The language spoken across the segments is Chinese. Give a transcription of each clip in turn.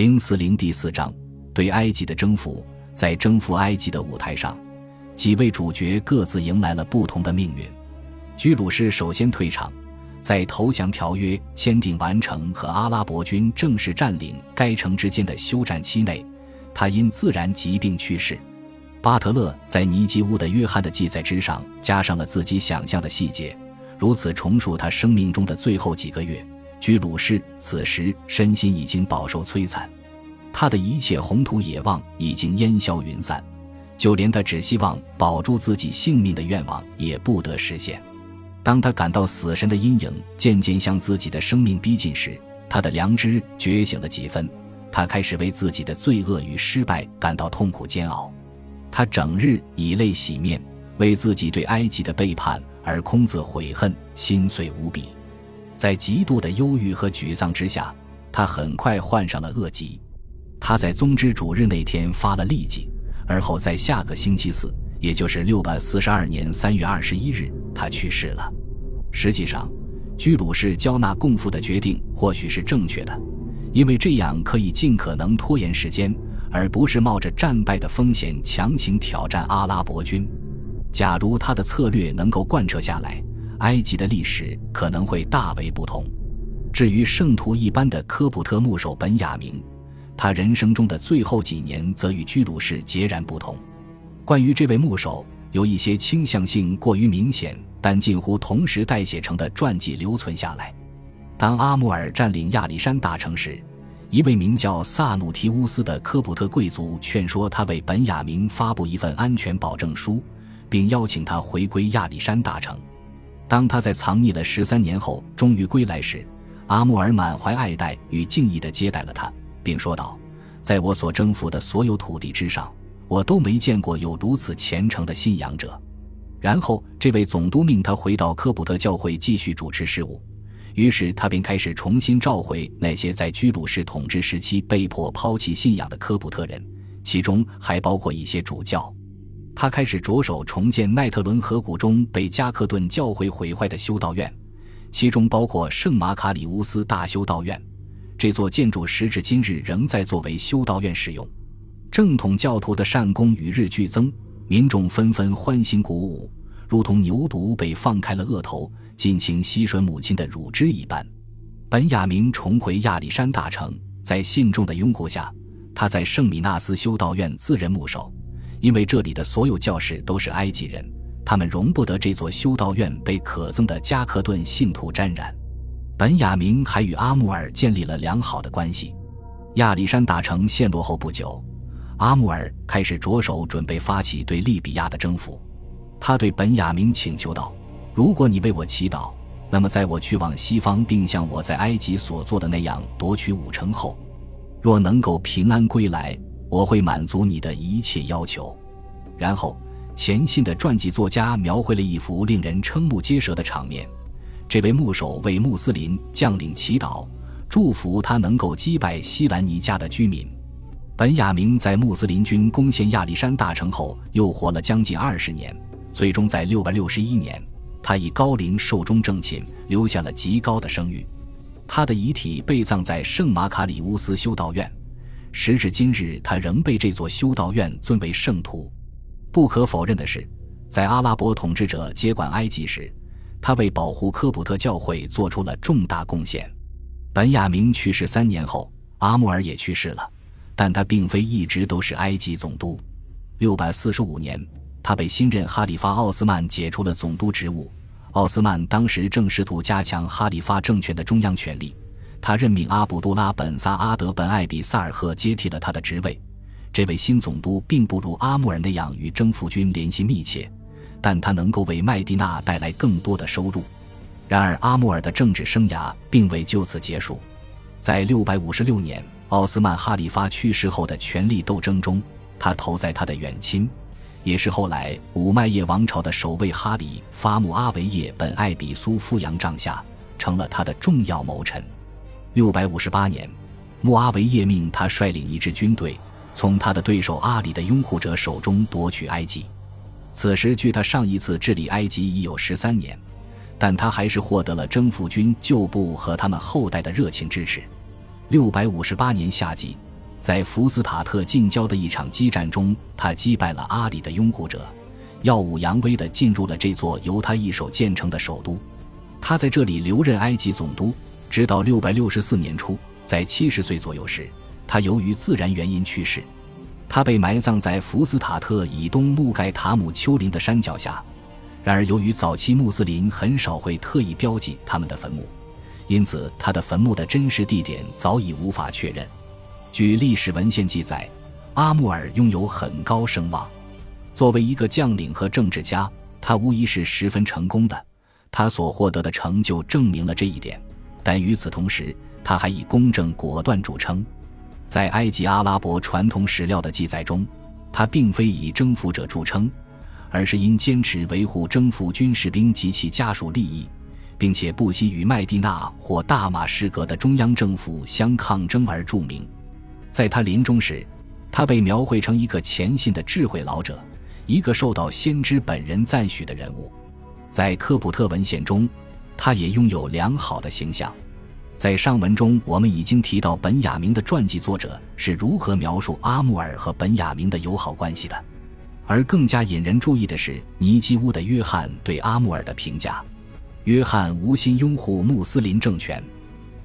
零四零第四章对埃及的征服，在征服埃及的舞台上，几位主角各自迎来了不同的命运。居鲁士首先退场，在投降条约签订完成和阿拉伯军正式占领该城之间的休战期内，他因自然疾病去世。巴特勒在尼基乌的约翰的记载之上加上了自己想象的细节，如此重述他生命中的最后几个月。居鲁士此时身心已经饱受摧残，他的一切宏图野望已经烟消云散，就连他只希望保住自己性命的愿望也不得实现。当他感到死神的阴影渐渐向自己的生命逼近时，他的良知觉醒了几分，他开始为自己的罪恶与失败感到痛苦煎熬。他整日以泪洗面，为自己对埃及的背叛而空自悔恨，心碎无比。在极度的忧郁和沮丧之下，他很快患上了恶疾。他在宗之主日那天发了痢疾，而后在下个星期四，也就是六百四十二年三月二十一日，他去世了。实际上，居鲁士交纳贡赋的决定或许是正确的，因为这样可以尽可能拖延时间，而不是冒着战败的风险强行挑战阿拉伯军。假如他的策略能够贯彻下来。埃及的历史可能会大为不同。至于圣徒一般的科普特牧首本雅明，他人生中的最后几年则与居鲁士截然不同。关于这位牧首，有一些倾向性过于明显但近乎同时代写成的传记留存下来。当阿穆尔占领亚历山大城时，一位名叫萨努提乌斯的科普特贵族劝说他为本雅明发布一份安全保证书，并邀请他回归亚历山大城。当他在藏匿了十三年后终于归来时，阿穆尔满怀爱戴与敬意地接待了他，并说道：“在我所征服的所有土地之上，我都没见过有如此虔诚的信仰者。”然后，这位总督命他回到科普特教会继续主持事务。于是，他便开始重新召回那些在居鲁士统治时期被迫抛弃信仰的科普特人，其中还包括一些主教。他开始着手重建奈特伦河谷中被加克顿教会毁坏的修道院，其中包括圣马卡里乌斯大修道院。这座建筑时至今日仍在作为修道院使用。正统教徒的善功与日俱增，民众纷纷欢欣鼓舞，如同牛犊被放开了额头，尽情吸吮母亲的乳汁一般。本雅明重回亚历山大城，在信众的拥护下，他在圣米纳斯修道院自任牧首。因为这里的所有教士都是埃及人，他们容不得这座修道院被可憎的加克顿信徒沾染。本雅明还与阿穆尔建立了良好的关系。亚历山大城陷落后不久，阿穆尔开始着手准备发起对利比亚的征服。他对本雅明请求道：“如果你为我祈祷，那么在我去往西方，并像我在埃及所做的那样夺取五城后，若能够平安归来。”我会满足你的一切要求。然后，前信的传记作家描绘了一幅令人瞠目结舌的场面：这位牧首为穆斯林将领祈祷，祝福他能够击败西兰尼加的居民。本雅明在穆斯林军攻陷亚历山大城后，又活了将近二十年。最终，在六百六十一年，他以高龄寿终正寝，留下了极高的声誉。他的遗体被葬在圣马卡里乌斯修道院。时至今日，他仍被这座修道院尊为圣徒。不可否认的是，在阿拉伯统治者接管埃及时，他为保护科普特教会做出了重大贡献。本雅明去世三年后，阿穆尔也去世了，但他并非一直都是埃及总督。六百四十五年，他被新任哈里发奥斯曼解除了总督职务。奥斯曼当时正试图加强哈里发政权的中央权力。他任命阿卜杜拉本萨阿德本艾比萨尔赫接替了他的职位。这位新总督并不如阿穆尔那样与征服军联系密切，但他能够为麦地那带来更多的收入。然而，阿穆尔的政治生涯并未就此结束。在656年奥斯曼哈里发去世后的权力斗争中，他投在他的远亲，也是后来五麦叶王朝的首位哈里发穆阿维叶本艾比苏夫扬帐下，成了他的重要谋臣。六百五十八年，穆阿维叶命他率领一支军队，从他的对手阿里的拥护者手中夺取埃及。此时，距他上一次治理埃及已有十三年，但他还是获得了征服军旧部和他们后代的热情支持。六百五十八年夏季，在福斯塔特近郊的一场激战中，他击败了阿里的拥护者，耀武扬威地进入了这座由他一手建成的首都。他在这里留任埃及总督，直到六百六十四年初，在七十岁左右时，他由于自然原因去世。他被埋葬在福斯塔特以东穆盖塔姆丘陵的山脚下。然而，由于早期穆斯林很少会特意标记他们的坟墓，因此他的坟墓的真实地点早已无法确认。据历史文献记载，阿穆尔拥有很高声望。作为一个将领和政治家，他无疑是十分成功的。他所获得的成就证明了这一点。但与此同时，他还以公正果断著称。在埃及阿拉伯传统史料的记载中，他并非以征服者著称，而是因坚持维护征服军士兵及其家属利益，并且不惜与麦地那或大马士革的中央政府相抗争而著名。在他临终时，他被描绘成一个虔信的智慧老者，一个受到先知本人赞许的人物。在科普特文献中，他也拥有良好的形象。在上文中，我们已经提到本雅明的传记作者是如何描述阿穆尔和本雅明的友好关系的。而更加引人注意的是尼基乌的约翰对阿穆尔的评价：约翰无心拥护穆斯林政权。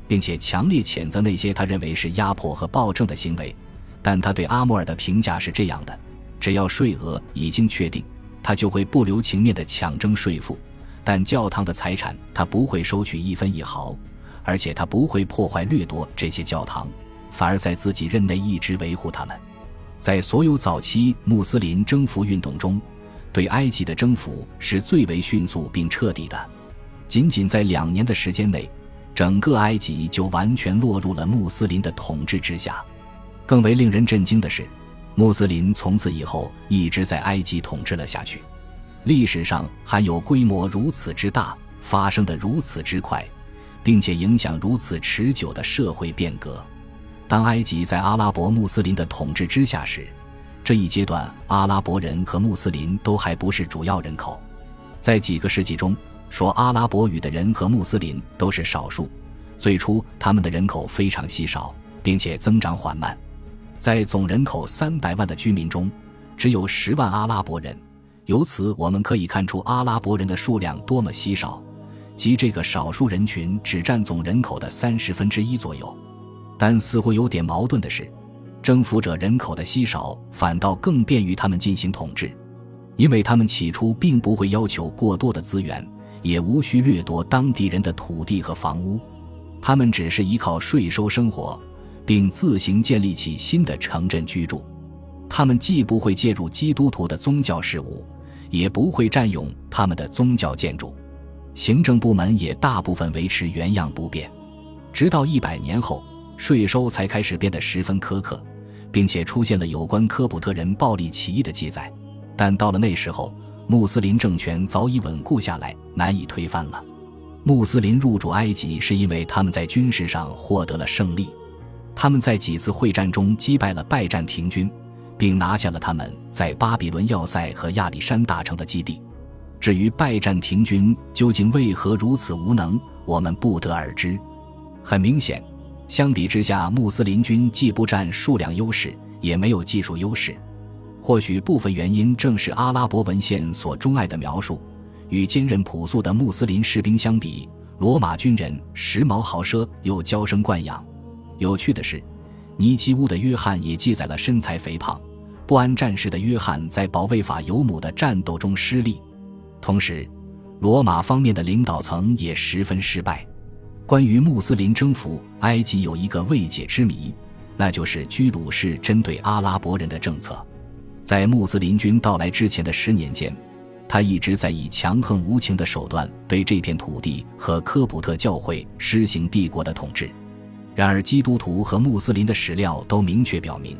并且强烈谴责那些他认为是压迫和暴政的行为，但他对阿穆尔的评价是这样的：只要税额已经确定，他就会不留情面地抢征税赋；但教堂的财产他不会收取一分一毫，而且他不会破坏掠夺这些教堂，反而在自己任内一直维护他们。在所有早期穆斯林征服运动中，对埃及的征服是最为迅速并彻底的，仅仅在两年的时间内。整个埃及就完全落入了穆斯林的统治之下。更为令人震惊的是，穆斯林从此以后一直在埃及统治了下去。历史上还有规模如此之大、发生的如此之快，并且影响如此持久的社会变革。当埃及在阿拉伯穆斯林的统治之下时，这一阶段阿拉伯人和穆斯林都还不是主要人口。在几个世纪中。说阿拉伯语的人和穆斯林都是少数。最初，他们的人口非常稀少，并且增长缓慢。在总人口三百万的居民中，只有十万阿拉伯人。由此，我们可以看出阿拉伯人的数量多么稀少，即这个少数人群只占总人口的三十分之一左右。但似乎有点矛盾的是，征服者人口的稀少反倒更便于他们进行统治，因为他们起初并不会要求过多的资源。也无需掠夺当地人的土地和房屋，他们只是依靠税收生活，并自行建立起新的城镇居住。他们既不会介入基督徒的宗教事务，也不会占用他们的宗教建筑。行政部门也大部分维持原样不变，直到一百年后，税收才开始变得十分苛刻，并且出现了有关科普特人暴力起义的记载。但到了那时候，穆斯林政权早已稳固下来，难以推翻了。穆斯林入主埃及是因为他们在军事上获得了胜利，他们在几次会战中击败了拜占庭军，并拿下了他们在巴比伦要塞和亚历山大城的基地。至于拜占庭军究竟为何如此无能，我们不得而知。很明显，相比之下，穆斯林军既不占数量优势，也没有技术优势。或许部分原因正是阿拉伯文献所钟爱的描述，与坚韧朴素的穆斯林士兵相比，罗马军人时髦豪奢又娇生惯养。有趣的是，尼基乌的约翰也记载了身材肥胖、不安战士的约翰在保卫法尤姆的战斗中失利。同时，罗马方面的领导层也十分失败。关于穆斯林征服埃及，有一个未解之谜，那就是居鲁士针对阿拉伯人的政策。在穆斯林军到来之前的十年间，他一直在以强横无情的手段对这片土地和科普特教会施行帝国的统治。然而，基督徒和穆斯林的史料都明确表明，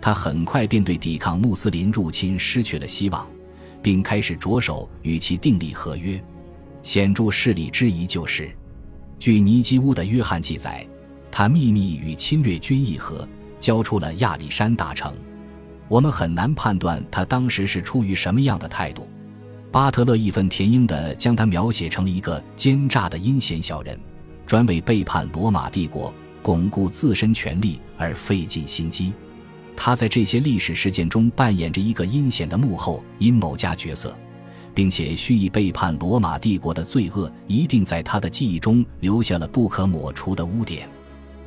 他很快便对抵抗穆斯林入侵失去了希望，并开始着手与其订立合约。显著事例之一就是，据尼基乌的约翰记载，他秘密与侵略军议和，交出了亚历山大城。我们很难判断他当时是出于什么样的态度。巴特勒义愤填膺地将他描写成了一个奸诈的阴险小人，专为背叛罗马帝国、巩固自身权力而费尽心机。他在这些历史事件中扮演着一个阴险的幕后阴谋家角色，并且蓄意背叛罗马帝国的罪恶，一定在他的记忆中留下了不可抹除的污点。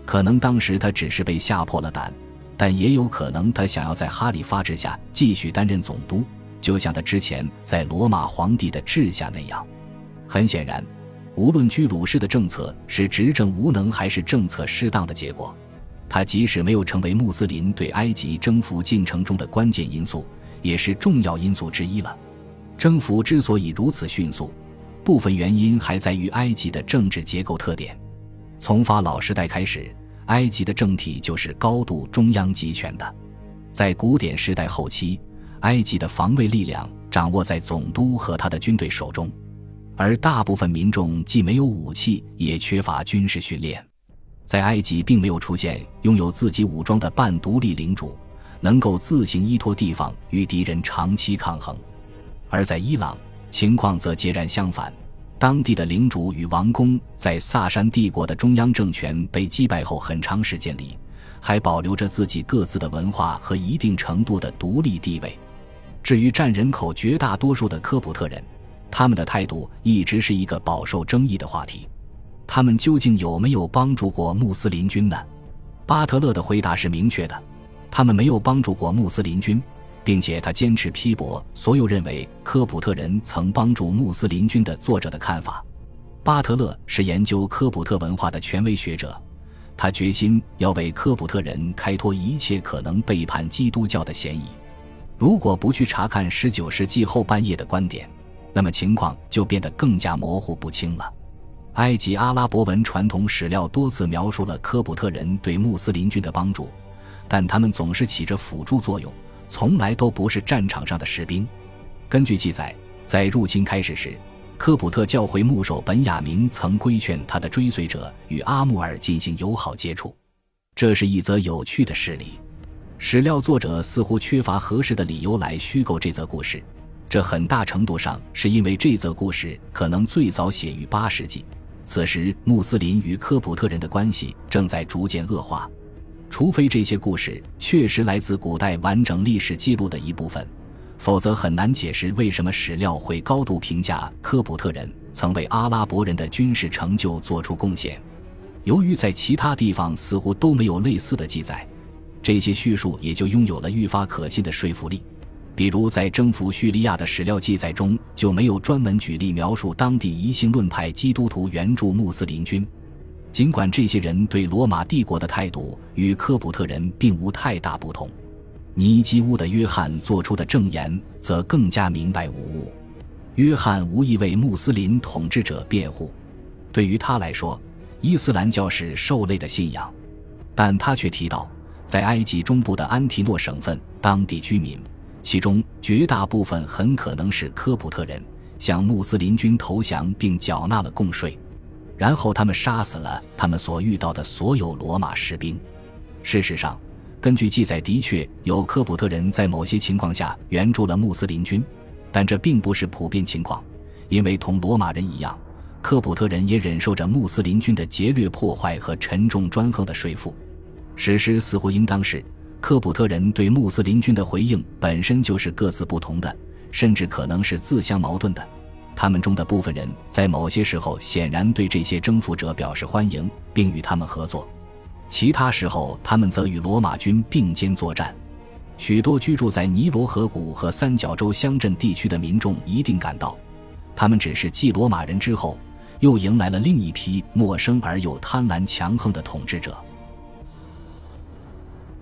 可能当时他只是被吓破了胆，但也有可能他想要在哈里发制下继续担任总督，就像他之前在罗马皇帝的治下那样。很显然，无论居鲁士的政策是执政无能还是政策失当的结果，他即使没有成为穆斯林对埃及征服进程中的关键因素，也是重要因素之一了。征服之所以如此迅速，部分原因还在于埃及的政治结构特点。从法老时代开始，埃及的政体就是高度中央集权的。在古典时代后期，埃及的防卫力量掌握在总督和他的军队手中。而大部分民众既没有武器，也缺乏军事训练。在埃及，并没有出现拥有自己武装的半独立领主，能够自行依托地方与敌人长期抗衡。而在伊朗，情况则截然相反。当地的领主与王公在萨珊帝国的中央政权被击败后很长时间里，还保留着自己各自的文化和一定程度的独立地位。至于占人口绝大多数的科普特人，他们的态度一直是一个饱受争议的话题，他们究竟有没有帮助过穆斯林军呢？巴特勒的回答是明确的，他们没有帮助过穆斯林军，并且他坚持批驳所有认为科普特人曾帮助穆斯林军的作者的看法。巴特勒是研究科普特文化的权威学者，他决心要为科普特人开脱一切可能背叛基督教的嫌疑。如果不去查看19世纪后半叶的观点，那么情况就变得更加模糊不清了。埃及阿拉伯文传统史料多次描述了科普特人对穆斯林军的帮助，但他们总是起着辅助作用，从来都不是战场上的士兵。根据记载，在入侵开始时，科普特教会牧首本雅明曾规劝他的追随者与阿穆尔进行友好接触。这是一则有趣的事例。史料作者似乎缺乏合适的理由来虚构这则故事。这很大程度上是因为这则故事可能最早写于八世纪，此时穆斯林与科普特人的关系正在逐渐恶化。除非这些故事确实来自古代完整历史记录的一部分，否则很难解释为什么史料会高度评价科普特人曾为阿拉伯人的军事成就做出贡献。由于在其他地方似乎都没有类似的记载，这些叙述也就拥有了愈发可信的说服力。比如，在征服叙利亚的史料记载中，就没有专门举例描述当地一性论派基督徒援助穆斯林军。尽管这些人对罗马帝国的态度与科普特人并无太大不同，尼基乌的约翰做出的证言则更加明白无误。约翰无意为穆斯林统治者辩护，对于他来说，伊斯兰教是受累的信仰，但他却提到，在埃及中部的安提诺省份，当地居民。其中绝大部分很可能是科普特人向穆斯林军投降并缴纳了贡税，然后他们杀死了他们所遇到的所有罗马士兵。事实上，根据记载，的确有科普特人在某些情况下援助了穆斯林军，但这并不是普遍情况，因为同罗马人一样，科普特人也忍受着穆斯林军的劫掠破坏和沉重专横的税赋。史诗似乎应当是。科普特人对穆斯林军的回应本身就是各自不同的，甚至可能是自相矛盾的。他们中的部分人在某些时候显然对这些征服者表示欢迎，并与他们合作；其他时候，他们则与罗马军并肩作战。许多居住在尼罗河谷和三角洲乡镇地区的民众一定感到，他们只是继罗马人之后，又迎来了另一批陌生而又贪婪强横的统治者。